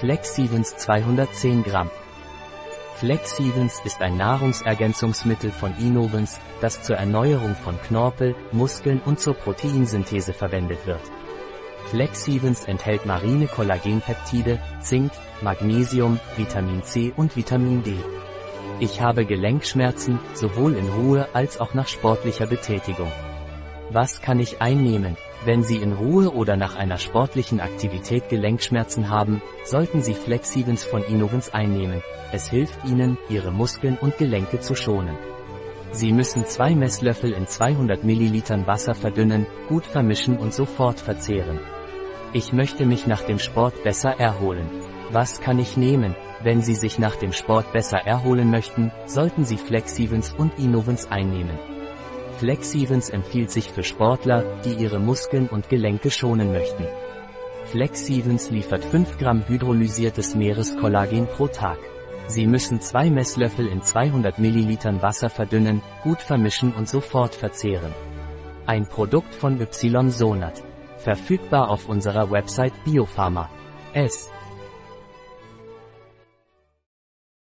Flexivens 210 Gramm. Flexivens ist ein Nahrungsergänzungsmittel von Innovens, das zur Erneuerung von Knorpel, Muskeln und zur Proteinsynthese verwendet wird. Flexivens enthält marine Kollagenpeptide, Zink, Magnesium, Vitamin C und Vitamin D. Ich habe Gelenkschmerzen, sowohl in Ruhe als auch nach sportlicher Betätigung. Was kann ich einnehmen? Wenn Sie in Ruhe oder nach einer sportlichen Aktivität Gelenkschmerzen haben, sollten Sie Flexivens von Innovens einnehmen. Es hilft Ihnen, Ihre Muskeln und Gelenke zu schonen. Sie müssen zwei Messlöffel in 200 Millilitern Wasser verdünnen, gut vermischen und sofort verzehren. Ich möchte mich nach dem Sport besser erholen. Was kann ich nehmen? Wenn Sie sich nach dem Sport besser erholen möchten, sollten Sie Flexivens und Innovens einnehmen. Flexivens empfiehlt sich für Sportler, die ihre Muskeln und Gelenke schonen möchten. Flexivens liefert 5 Gramm hydrolysiertes Meereskollagen pro Tag. Sie müssen zwei Messlöffel in 200 Millilitern Wasser verdünnen, gut vermischen und sofort verzehren. Ein Produkt von Y-Sonat. Verfügbar auf unserer Website Biopharma. S.